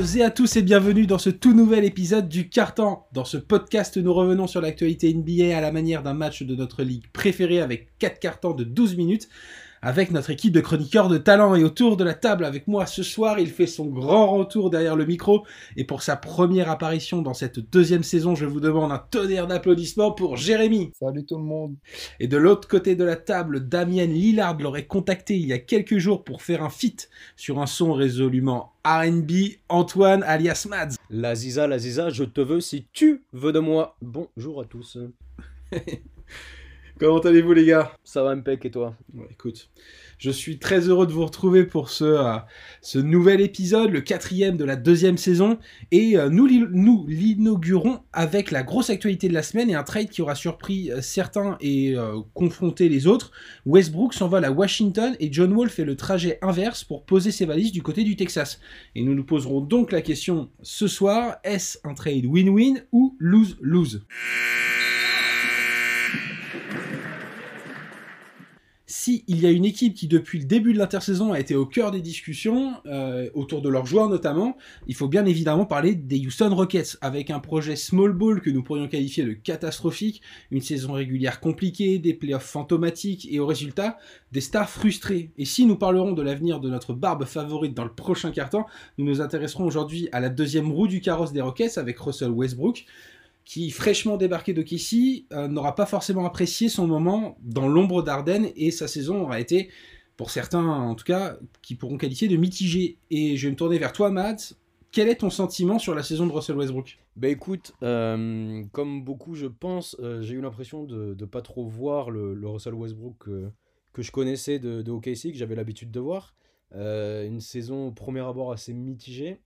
et à tous et bienvenue dans ce tout nouvel épisode du Carton. Dans ce podcast, nous revenons sur l'actualité NBA à la manière d'un match de notre ligue préférée avec 4 cartons de 12 minutes avec notre équipe de chroniqueurs de talent et autour de la table avec moi ce soir, il fait son grand retour derrière le micro et pour sa première apparition dans cette deuxième saison, je vous demande un tonnerre d'applaudissements pour Jérémy. Salut tout le monde. Et de l'autre côté de la table, Damien Lillard l'aurait contacté il y a quelques jours pour faire un feat sur un son résolument R&B, Antoine alias Mads. La Ziza, la Ziza, je te veux si tu veux de moi. Bonjour à tous. Comment allez-vous les gars? Ça va impec et toi? Écoute, je suis très heureux de vous retrouver pour ce, euh, ce nouvel épisode, le quatrième de la deuxième saison. Et euh, nous, nous l'inaugurons avec la grosse actualité de la semaine et un trade qui aura surpris euh, certains et confronté les autres. Westbrook s'envole à Washington et John Wall fait le trajet inverse pour poser ses valises du côté du Texas. Et nous nous poserons donc la question ce soir, est-ce un trade win-win ou lose-lose? Si il y a une équipe qui depuis le début de l'intersaison a été au cœur des discussions, euh, autour de leurs joueurs notamment, il faut bien évidemment parler des Houston Rockets, avec un projet small ball que nous pourrions qualifier de catastrophique, une saison régulière compliquée, des playoffs fantomatiques et au résultat, des stars frustrées. Et si nous parlerons de l'avenir de notre barbe favorite dans le prochain carton, nous nous intéresserons aujourd'hui à la deuxième roue du carrosse des Rockets avec Russell Westbrook, qui, fraîchement débarqué de Kessie, euh, n'aura pas forcément apprécié son moment dans l'ombre d'Ardennes et sa saison aura été, pour certains en tout cas, qui pourront qualifier de mitigé. Et je vais me tourner vers toi, Matt. Quel est ton sentiment sur la saison de Russell Westbrook? Bah écoute, euh, comme beaucoup, je pense, euh, j'ai eu l'impression de ne pas trop voir le, Russell Westbrook que je connaissais de, de OKC, que j'avais l'habitude de voir. une saison au premier abord assez mitigée.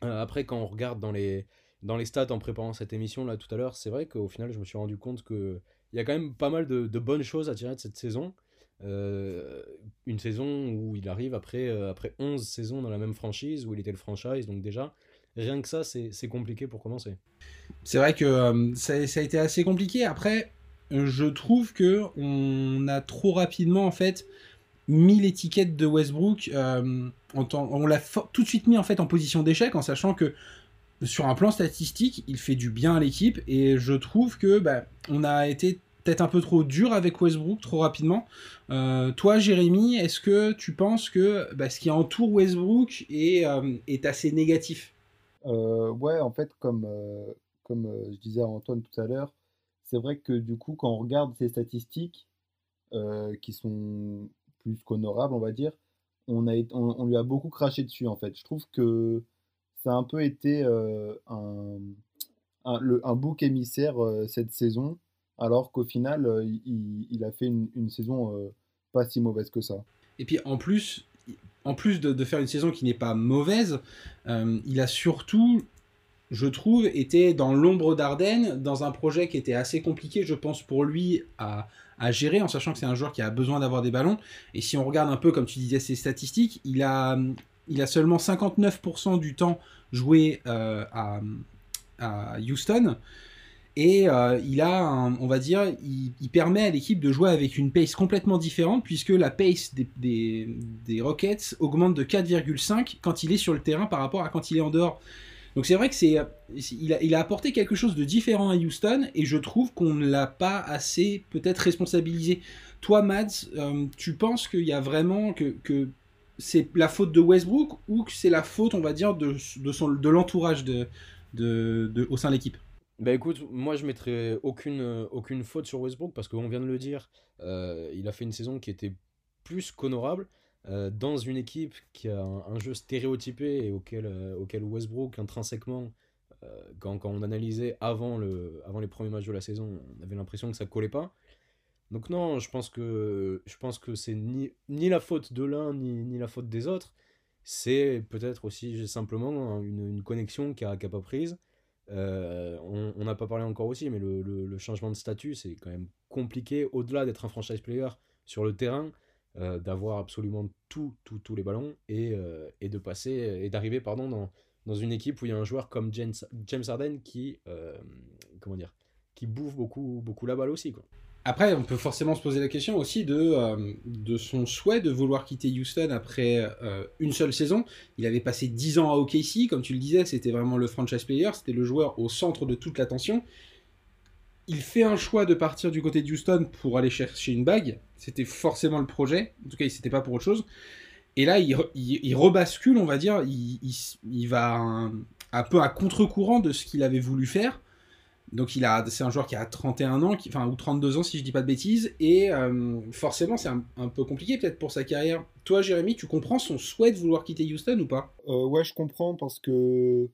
après, quand on regarde dans les, dans les stats en préparant cette émission là tout à l'heure, c'est vrai qu'au final, je me suis rendu compte qu'il y a quand même pas mal de, bonnes choses à tirer de cette saison. Euh, une saison où il arrive après, euh, après 11 saisons dans la même franchise, où il était le franchise, donc déjà, rien que ça, c'est compliqué pour commencer. C'est vrai que euh, ça, ça, a été assez compliqué. Après, je trouve que on a trop rapidement, en fait, mis l'étiquette de Westbrook, on, on l'a tout de suite mis en fait en position d'échec, en sachant que sur un plan statistique, il fait du bien à l'équipe et je trouve que bah, on a été peut-être un peu trop dur avec Westbrook trop rapidement. Euh, toi, Jérémy, est-ce que tu penses que bah, ce qui entoure Westbrook est, euh, assez négatif? Euh, Ouais, en fait, comme, comme je disais à Antoine tout à l'heure, c'est vrai que du coup, quand on regarde ces statistiques qui sont plus qu'honorables, on va dire, on, lui a beaucoup craché dessus en fait. Je trouve que ça a un peu été euh, un, un, bouc émissaire euh, cette saison, alors qu'au final, euh, il, a fait une, saison pas si mauvaise que ça. Et puis en plus, en plus de, de faire une saison qui n'est pas mauvaise, il a surtout, je trouve, été dans l'ombre d'Ardennes, dans un projet qui était assez compliqué, je pense, pour lui à, à gérer, en sachant que c'est un joueur qui a besoin d'avoir des ballons. Et si on regarde un peu, comme tu disais, ses statistiques, il a, il a seulement 59% du temps joué euh, à, Houston. Et euh, il a, il, permet à l'équipe de jouer avec une pace complètement différente, puisque la pace des, Rockets augmente de 4,5 quand il est sur le terrain par rapport à quand il est en dehors. Donc c'est vrai que c'est, il a, apporté quelque chose de différent à Houston, et je trouve qu'on ne l'a pas assez peut-être responsabilisé. Toi, Mads, euh, tu penses qu'il y a vraiment que c'est la faute de Westbrook ou que c'est la faute, on va dire, de, son, de l'entourage de, de, au sein de l'équipe? Bah écoute, moi je mettrais aucune, aucune faute sur Westbrook parce qu'on vient de le dire, euh, il a fait une saison qui était plus qu'honorable euh, dans une équipe qui a un, jeu stéréotypé et auquel, euh, auquel Westbrook intrinsèquement, quand, quand, on analysait avant, le, avant les premiers matchs de la saison, on avait l'impression que ça collait pas. Donc non, je pense que je pense que c'est ni, ni la faute de l'un ni, ni, la faute des autres. C'est peut-être aussi simplement une, connexion qui n'a pas prise. Euh, on n'a pas parlé encore aussi, mais le, changement de statut, c'est quand même compliqué, au-delà d'être un franchise player sur le terrain, euh, d'avoir absolument tous tout, les ballons et, euh, et de passer et d'arriver pardon dans, dans une équipe où il y a un joueur comme James, James Harden qui comment dire qui bouffe beaucoup beaucoup la balle aussi quoi. Après, on peut forcément se poser la question aussi de, euh, son souhait de vouloir quitter Houston après euh, une seule saison. Il avait passé 10 ans à OKC, comme tu le disais, c'était vraiment le franchise player, c'était le joueur au centre de toute l'attention. Il fait un choix de partir du côté de Houston pour aller chercher une bague. C'était forcément le projet. En tout cas, c'était pas pour autre chose. Et là, il, il, rebascule, on va dire. Il, il va un, un, peu à contre-courant de ce qu'il avait voulu faire. Donc il a, c'est un joueur qui a 31 ans, qui, enfin ou 32 ans si je dis pas de bêtises, et euh, forcément c'est un, peu compliqué peut-être pour sa carrière. Toi Jérémy, tu comprends son souhait de vouloir quitter Houston ou pas? Euh, Ouais, je comprends parce que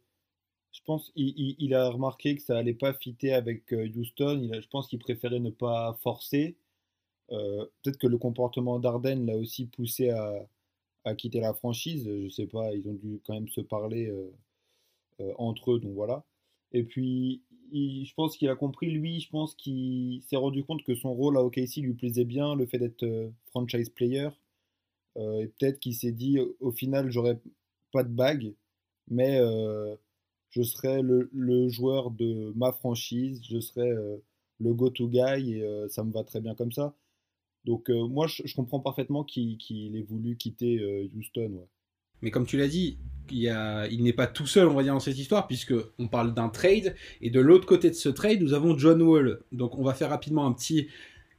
je pense il, a remarqué que ça allait pas fitter avec euh, Houston. Je pense qu'il préférait ne pas forcer. peut-être que le comportement d'Arden l'a aussi poussé à, à, quitter la franchise. Je sais pas, ils ont dû quand même se parler entre eux, donc voilà. Et puis je pense qu'il a compris, lui, je pense qu'il s'est rendu compte que son rôle à OKC lui plaisait bien, le fait d'être euh, franchise player. Euh, et peut-être qu'il s'est dit, au final, j'aurais pas de bague, mais euh, je serai le, joueur de ma franchise, je serai le go-to guy, et ça me va très bien comme ça. Donc moi, je, comprends parfaitement qu'il ait voulu quitter Houston. Mais comme tu l'as dit, il, n'est pas tout seul, on va dire, dans cette histoire, puisque on parle d'un trade, et de l'autre côté de ce trade, nous avons John Wall. Donc on va faire rapidement un petit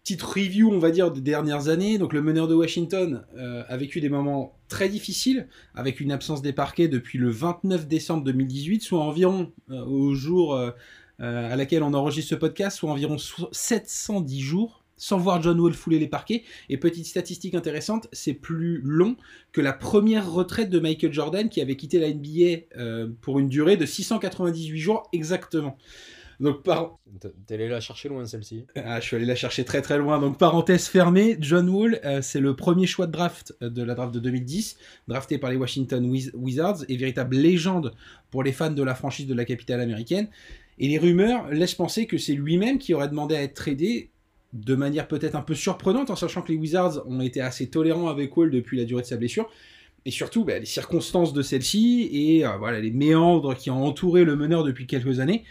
petite review, on va dire, des dernières années. Donc le meneur de Washington euh, a vécu des moments très difficiles, avec une absence des parquets depuis le 29 décembre 2018, soit environ, euh, au jour euh, à laquelle on enregistre ce podcast, soit environ 710 jours sans voir John Wall fouler les parquets. Et petite statistique intéressante, c'est plus long que la première retraite de Michael Jordan qui avait quitté la NBA euh, pour une durée de 698 jours exactement. Donc par... T'es allé la chercher loin celle-ci. Ah, je suis allé la chercher très très loin. Donc parenthèse fermée, John Wall, euh, c'est le premier choix de draft euh, de la draft de 2010, drafté par les Washington Wizards et véritable légende pour les fans de la franchise de la capitale américaine. Et les rumeurs laissent penser que c'est lui-même qui aurait demandé à être tradé de manière peut-être un peu surprenante, en sachant que les Wizards ont été assez tolérants avec Wall depuis la durée de sa blessure. Et surtout, bah, les circonstances de celle-ci et euh, les méandres qui ont entouré le meneur depuis quelques années.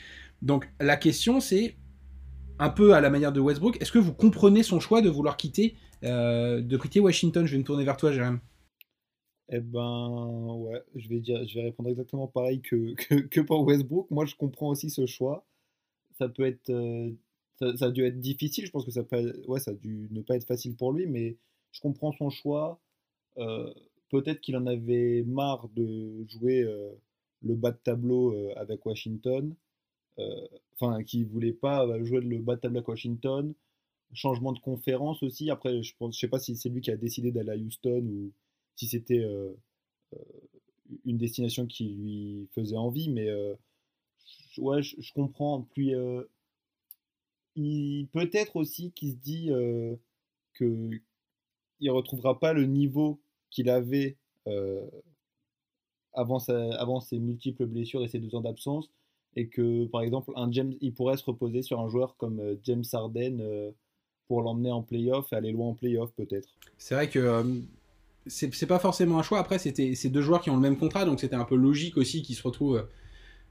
Donc la question, c'est un peu à la manière de Westbrook, est-ce que vous comprenez son choix de vouloir quitter, euh, Washington? Je vais me tourner vers toi, Jérôme. Eh ben, ouais, je vais, répondre exactement pareil que, que, pour Westbrook. Moi, je comprends aussi ce choix. Ça peut être euh, ça, a dû être difficile. Je pense que ça, peut, ouais, a dû ne pas être facile pour lui, mais je comprends son choix. Euh, peut-être qu'il en avait marre de jouer euh, le bas de tableau euh, avec Washington. Enfin, qu'il voulait pas jouer le bas de tableau avec Washington. Changement de conférence aussi. Après, je ne sais pas si c'est lui qui a décidé d'aller à Houston ou si c'était une destination qui lui faisait envie, mais ouais, je, je comprends. Puis peut-être aussi qu'il se dit euh, que il retrouvera pas le niveau qu'il avait avant, avant ses multiples blessures et ses deux ans d'absence, et que par exemple un James, il pourrait se reposer sur un joueur comme James Harden pour l'emmener en playoff et aller loin en playoff peut-être. C'est vrai que c'est pas forcément un choix. Après, c'était ces deux joueurs qui ont le même contrat, donc c'était un peu logique aussi qu'ils se retrouvent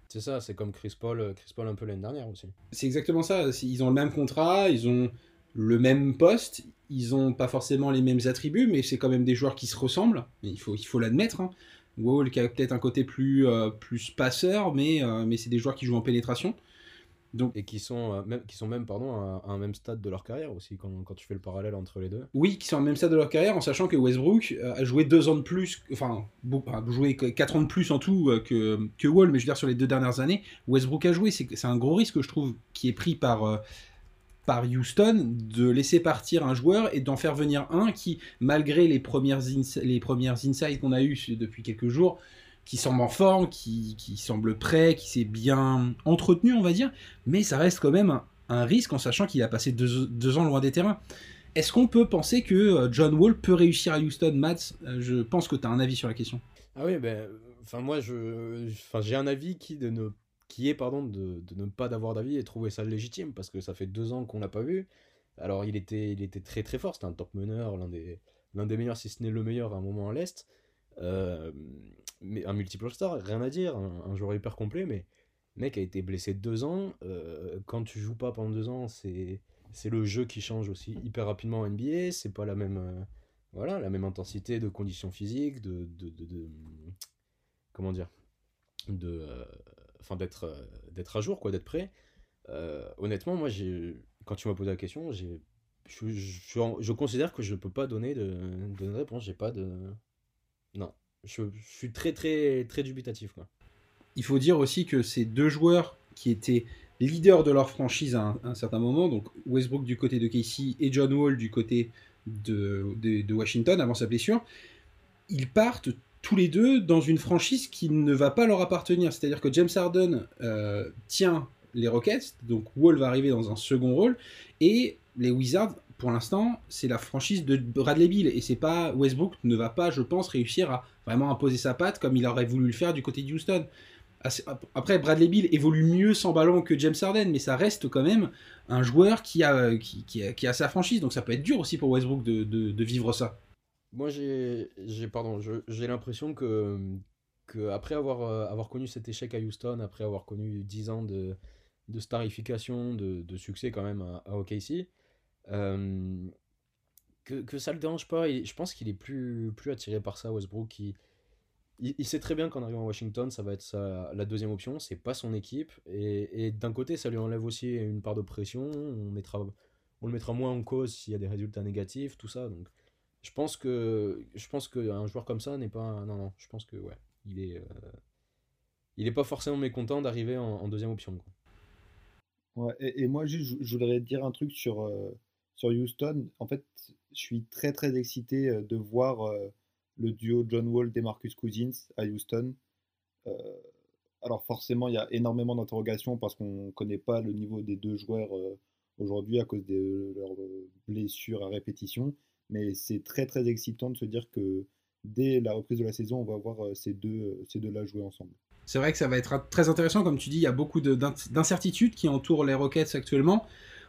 c'est ça, c'est comme Chris Paul, euh, Chris Paul un peu l'année dernière aussi. C'est exactement ça. Ils ont le même contrat, ils ont le même poste, ils n'ont pas forcément les mêmes attributs, mais c'est quand même des joueurs qui se ressemblent. Il faut, l'admettre. Hein. Wall qui a peut-être un côté plus, euh, plus passeur, euh, mais c'est des joueurs qui jouent en pénétration et qui sont, euh, même, qui sont même pardon, à, un même stade de leur carrière aussi, quand, quand, tu fais le parallèle entre les deux. Oui, qui sont au même stade de leur carrière, en sachant que Westbrook euh, a joué deux ans de plus, enfin, a joué quatre ans de plus en tout euh, que, que Wall, mais je veux dire, sur les deux dernières années, Westbrook a joué. C'est un gros risque, je trouve, qui est pris par. par Houston de laisser partir un joueur et d'en faire venir un qui, malgré les premières, les premières insights qu'on a eues depuis quelques jours, qui semble en forme, qui, semble prêt, qui s'est bien entretenu, on va dire, mais ça reste quand même un, risque en sachant qu'il a passé deux, ans loin des terrains. Est-ce qu'on peut penser que euh, John Wall peut réussir à Houston, Matt? Euh, Je pense que tu as un avis sur la question. Ah oui, ben, enfin moi, je, j'ai un avis qui, de ne, qui est pardon, de, ne pas d'avoir d'avis et trouver ça légitime, parce que ça fait deux ans qu'on l'a pas vu. Alors il était, il était très très fort, c'était un top meneur, l'un des, l'un des meilleurs, si ce n'est le meilleur à un moment à l'Est. Euh, mais un multiple star, rien à dire, un, joueur hyper complet, mais mec a été blessé deux ans. Euh, quand tu joues pas pendant deux ans, c'est le jeu qui change aussi hyper rapidement en NBA. C'est pas la même, euh, voilà, la même intensité de conditions physiques, de, de, de, comment dire, de, euh, enfin d'être, d'être à jour, quoi, d'être prêt. honnêtement, moi, j'ai, quand tu m'as posé la question, j'ai, je, je, je, considère que je peux pas donner de, de réponse. J'ai pas de, non, je, suis très très très dubitatif, quoi. Il faut dire aussi que ces deux joueurs qui étaient leaders de leur franchise à un, certain moment, donc Westbrook du côté de Casey et John Wall du côté de, de, Washington avant sa blessure, ils partent tous les deux dans une franchise qui ne va pas leur appartenir. C'est-à-dire que James Harden euh, tient les Rockets, donc Wall va arriver dans un second rôle, et les Wizards, pour l'instant, c'est la franchise de Bradley Bill, et c'est pas Westbrook ne va pas, je pense, réussir à vraiment imposer sa patte comme il aurait voulu le faire du côté de Houston. Après, Bradley Bill évolue mieux sans ballon que James Harden, mais ça reste quand même un joueur qui a, qui, a, sa franchise. Donc ça peut être dur aussi pour Westbrook de, vivre ça. Moi, j'ai pardon, j'ai l'impression que, que après avoir, euh, avoir connu cet échec à Houston, après avoir connu 10 ans de, de starification, de, succès quand même à, OKC, euh, que, que ça le dérange pas. Et je pense qu'il est plus, plus attiré par ça, Westbrook. Qui, il, sait très bien qu'en arrivant à Washington, ça va être la deuxième option. C'est pas son équipe. Et, d'un côté, ça lui enlève aussi une part de pression. On, mettra, on le mettra moins en cause s'il y a des résultats négatifs, tout ça. Donc, je pense que je pense qu'un joueur comme ça n'est pas. Non, non, je pense que ouais, il est, euh, il pas forcément mécontent d'arriver en, deuxième option. Ouais, et, moi, je voudrais dire un truc sur, euh, sur Houston. En fait, je suis très très excité euh, de voir le duo John Wall et Marcus Cousins à Houston. Euh, alors forcément, il y a énormément d'interrogations parce qu'on ne connaît pas le niveau des deux joueurs euh, aujourd'hui à cause de leurs blessures à répétition. Mais c'est très très excitant de se dire que dès la reprise de la saison, on va voir euh, ces deux, ces deux-là jouer ensemble. C'est vrai que ça va être très intéressant, comme tu dis, il y a beaucoup d'incertitudes qui entourent les Rockets actuellement.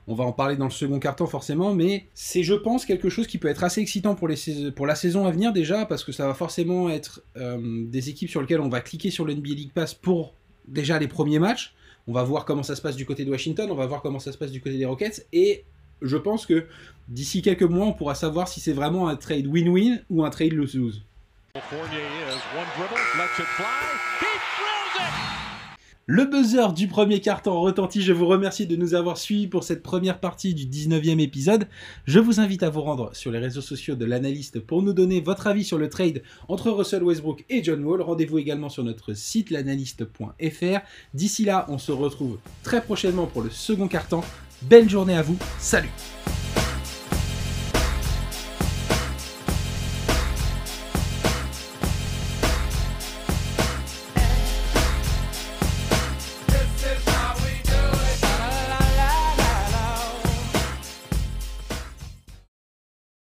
On va en parler dans le second carton forcément, mais c'est, je pense, quelque chose qui peut être assez excitant pour, la saison à venir déjà, parce que ça va forcément être euh, des équipes sur lesquelles on va cliquer sur le NBA League Pass pour déjà les premiers matchs. On va voir comment ça se passe du côté de Washington, on va voir comment ça se passe du côté des Rockets, et je pense que d'ici quelques mois, on pourra savoir si c'est vraiment un trade win-win ou un trade lose-lose. Le buzzer du premier carton retentit. Je vous remercie de nous avoir suivis pour cette première partie du 19e épisode. Je vous invite à vous rendre sur les réseaux sociaux de l'analyste pour nous donner votre avis sur le trade entre Russell Westbrook et John Wall. Rendez-vous également sur notre site l'analyste.fr. D'ici là, on se retrouve très prochainement pour le second carton. Belle journée à vous. Salut